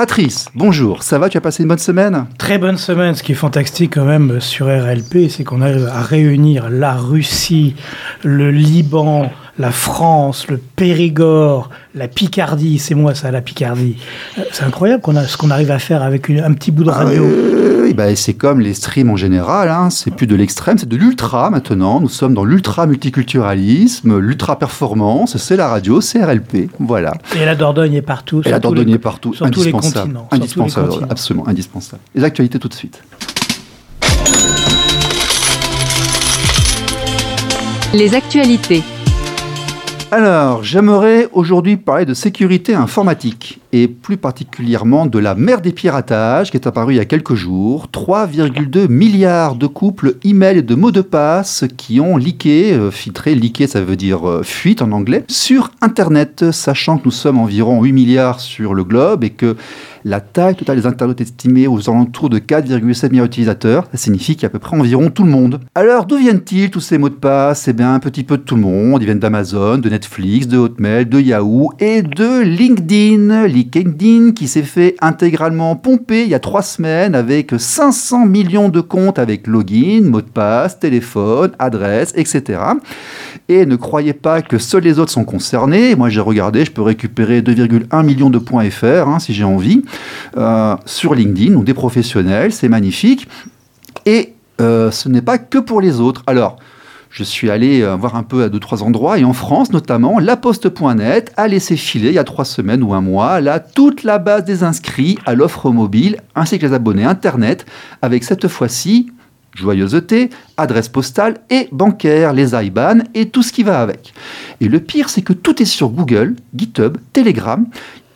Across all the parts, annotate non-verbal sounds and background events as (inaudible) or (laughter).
Patrice, bonjour, ça va Tu as passé une bonne semaine? Très bonne semaine. Ce qui est fantastique quand même sur RLP, c'est qu'on arrive à réunir la Russie, le Liban, la France, le Périgord, la Picardie, c'est moi ça, la Picardie. Euh, C'est incroyable qu'on a, ce qu'on arrive à faire avec une- un petit bout de radio. Euh, oui, bah, C'est comme les streams en général, hein. c'est plus de l'extrême, c'est de l'ultra maintenant. Nous sommes dans l'ultra multiculturalisme, l'ultra performance, c'est la radio, c'est RLP, voilà. Et la Dordogne est partout. Et la Dordogne est partout, sur tous les indispensable. continents, sur tous les indispensable, absolument indispensable. Les actualités tout de suite. Les actualités. Alors, j'aimerais aujourd'hui parler de sécurité informatique et plus particulièrement de la mer des piratages qui est apparue il y a quelques jours. 3,2 milliards de couples email et de mots de passe qui ont leaké, euh, filtré, leaké ça veut dire euh, fuite en anglais, sur Internet, sachant que nous sommes environ 8 milliards sur le globe et que la taille totale des internautes est estimée aux alentours de 4,7 milliards d'utilisateurs. Ça signifie qu'il y a à peu près environ tout le monde. Alors, d'où viennent-ils tous ces mots de passe? Eh bien, un petit peu de tout le monde. Ils viennent d'Amazon, de Netflix, de Hotmail, de Yahoo et de LinkedIn. LinkedIn qui s'est fait intégralement pomper il y a trois semaines avec 500 millions de comptes avec login, mot de passe, téléphone, adresse, etc. Et ne croyez pas que seuls les autres sont concernés. Moi, j'ai regardé, je peux récupérer 2,1 millions de points FR hein, si j'ai envie euh, sur LinkedIn, donc des professionnels, c'est magnifique. Et euh, ce n'est pas que pour les autres. Alors, je suis allé euh, voir un peu à deux, trois endroits, et en France notamment, laposte.net a laissé filer il y a trois semaines ou un mois, là, toute la base des inscrits à l'offre mobile, ainsi que les abonnés Internet, avec cette fois-ci, joyeuseté, adresse postale et bancaire, les IBAN et tout ce qui va avec. Et le pire, c'est que tout est sur Google, GitHub, Telegram.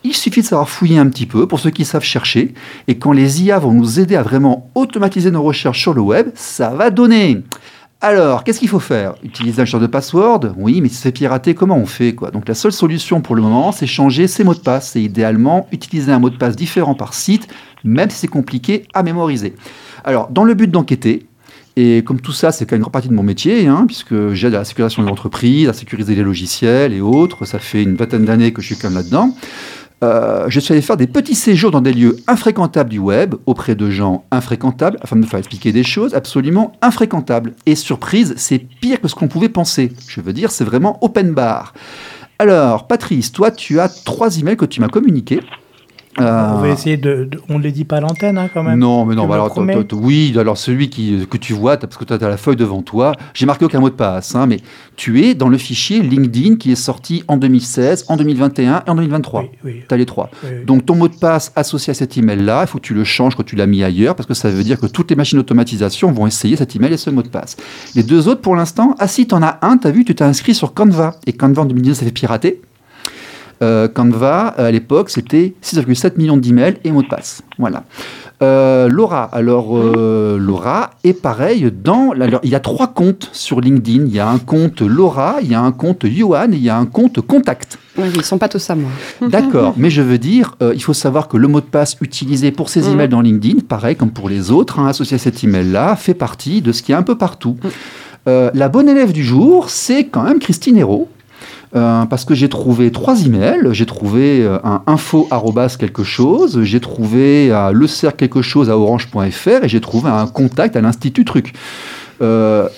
Il suffit de savoir fouiller un petit peu pour ceux qui savent chercher. Et quand les IA vont nous aider à vraiment automatiser nos recherches sur le web, ça va donner. Alors, qu'est-ce qu'il faut faire? Utiliser un genre de password? Oui, mais si c'est piraté, comment on fait Donc la seule solution pour le moment, c'est changer ses mots de passe. Et idéalement, utiliser un mot de passe différent par site, même si c'est compliqué à mémoriser. Alors, dans le but d'enquêter, et comme tout ça, c'est quand même une grande partie de mon métier, hein, puisque j'aide à la sécurisation de l'entreprise, à sécuriser les logiciels et autres. Ça fait une vingtaine d'années que je suis quand même là-dedans. Euh, je suis allé faire des petits séjours dans des lieux infréquentables du web, auprès de gens infréquentables, afin de me faire expliquer des choses absolument infréquentables. Et surprise, c'est pire que ce qu'on pouvait penser. Je veux dire, c'est vraiment open bar. Alors, Patrice, toi, tu as trois emails que tu m'as communiqués. Euh, On va essayer de, de- On ne les dit pas à l'antenne, hein, quand même. non, mais non, bah alors, oui, alors celui qui, que tu vois, parce que tu as la feuille devant toi, j'ai marqué aucun mot de passe, hein, mais tu es dans le fichier LinkedIn qui est sorti en 2016, en 2021 et en 2023. Oui, oui, Tu as les trois. oui. Donc ton mot de passe associé à cet email-là, il faut que tu le changes quand tu l'as mis ailleurs, parce que ça veut dire que toutes les machines d'automatisation vont essayer cet email et ce mot de passe. Les deux autres, pour l'instant, ah si, tu en as un, tu as vu, tu t'es inscrit sur Canva. Et Canva en 2019, ça fait pirater. Euh, Canva, à l'époque, c'était 6,7 millions d'emails et mots de passe. Voilà. Euh, Laura, alors euh, Laura est pareil dans. alors, il y a trois comptes sur LinkedIn. Il y a un compte Laura, il y a un compte Yuan et il y a un compte Contact. Oui, ils sont pas tous à moi. (laughs) D'accord, mais je veux dire, euh, il faut savoir que le mot de passe utilisé pour ces Mhm. emails dans LinkedIn, pareil comme pour les autres, hein, associé à cet email-là, fait partie de ce qui est un peu partout. Euh, la bonne élève du jour, c'est quand même Christine Hérault. Euh, parce que j'ai trouvé trois emails, j'ai trouvé euh, un info quelque chose, j'ai trouvé à le cercle quelque chose à orange.fr et j'ai trouvé un contact à l'Institut Truc. Euh,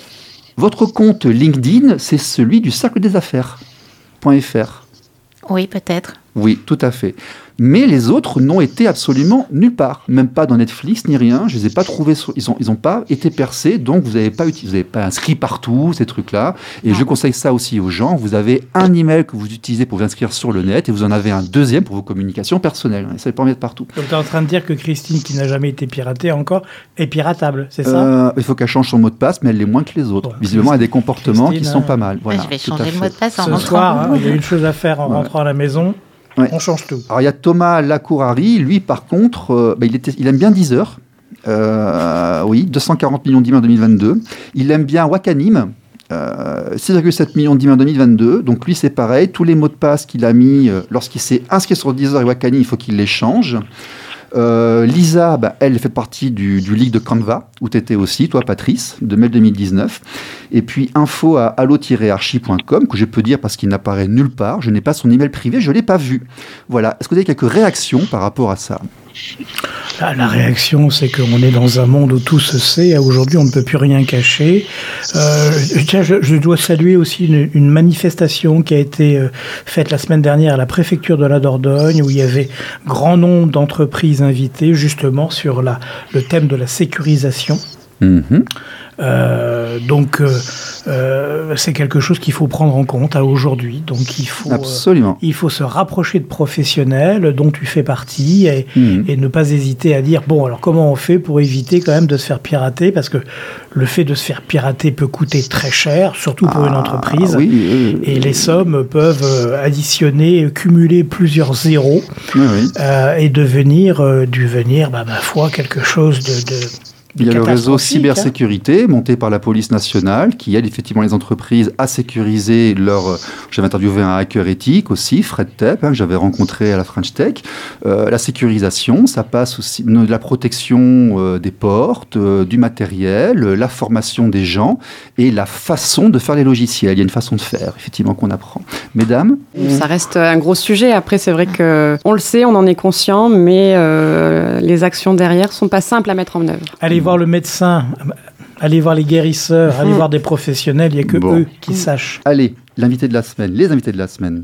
votre compte LinkedIn, c'est celui du cercle des affaires.fr. Oui, peut-être. Oui, tout à fait. Mais les autres n'ont été absolument nulle part, même pas dans Netflix ni rien. Je les ai pas trouvés, sur- ils ont, ils ont pas été percés, donc vous n'avez pas, vous avez pas inscrit partout ces trucs-là. Et je conseille ça aussi aux gens. Vous avez un email que vous utilisez pour vous inscrire sur le net, et vous en avez un deuxième pour vos communications personnelles. Ça ne pas en mettre partout. Donc tu es en train de dire que Christine, qui n'a jamais été piratée encore, est piratable, c'est ça? Euh, il faut qu'elle change son mot de passe, mais elle l'est moins que les autres. Bon, Visiblement, elle a des comportements qui sont euh, pas mal. Voilà, je vais changer le mot de passe en Ce rentrant. soir, hein, il y a (laughs) une chose à faire en Ouais. rentrant à la maison. Ouais. On change tout. Alors il y a Thomas Lacourari, lui par contre, euh, bah, il, était, il aime bien Deezer. Euh, oui, 240 millions d'emails en 2022. Il aime bien Wakanim. euh, 6,7 millions d'emails en 2022. Donc lui c'est pareil. Tous les mots de passe qu'il a mis euh, lorsqu'il s'est inscrit sur Deezer et Wakanim, il faut qu'il les change. Euh, Lisa, bah, elle fait partie du, du league de Canva, où tu étais aussi, toi Patrice, de mai 2019. Et puis info à allo-archi.com, que je peux dire parce qu'il n'apparaît nulle part. Je n'ai pas son email privé, je ne l'ai pas vu. Voilà. Est-ce que vous avez quelques réactions par rapport à ça? La, réaction, c'est qu'on est dans un monde où tout se sait. Aujourd'hui, on ne peut plus rien cacher. Euh, je, dois saluer aussi une, manifestation qui a été euh, faite la semaine dernière à la préfecture de la Dordogne, où il y avait grand nombre d'entreprises invitées, justement sur le thème de la sécurisation. Mmh. Euh, donc, euh, euh, c'est quelque chose qu'il faut prendre en compte à aujourd'hui. Donc, il faut, Absolument. il faut se rapprocher de professionnels dont tu fais partie et, mmh. et, ne pas hésiter à dire bon, alors comment on fait pour éviter quand même de se faire pirater? Parce que le fait de se faire pirater peut coûter très cher, surtout pour ah, une entreprise. Oui, oui, et les sommes peuvent additionner, cumuler plusieurs zéros et devenir, devenir bah, ma foi, quelque chose de, de il y a le réseau cybersécurité hein. monté par la police nationale qui aide effectivement les entreprises à sécuriser leur. J'avais interviewé un hacker éthique aussi, Fred Tepp, hein, que j'avais rencontré à la French Tech. Euh, la sécurisation, ça passe aussi de la protection euh, des portes, euh, du matériel, la formation des gens et la façon de faire les logiciels. Il y a une façon de faire, effectivement, qu'on apprend. Mesdames? Ça reste un gros sujet. Après, c'est vrai que on le sait, on en est conscient, mais les actions derrière sont pas simples à mettre en œuvre. Allez voir le médecin, allez voir les guérisseurs, allez voir des professionnels, il n'y a que Bon. eux qui sachent. Allez, l'invité de la semaine, les invités de la semaine.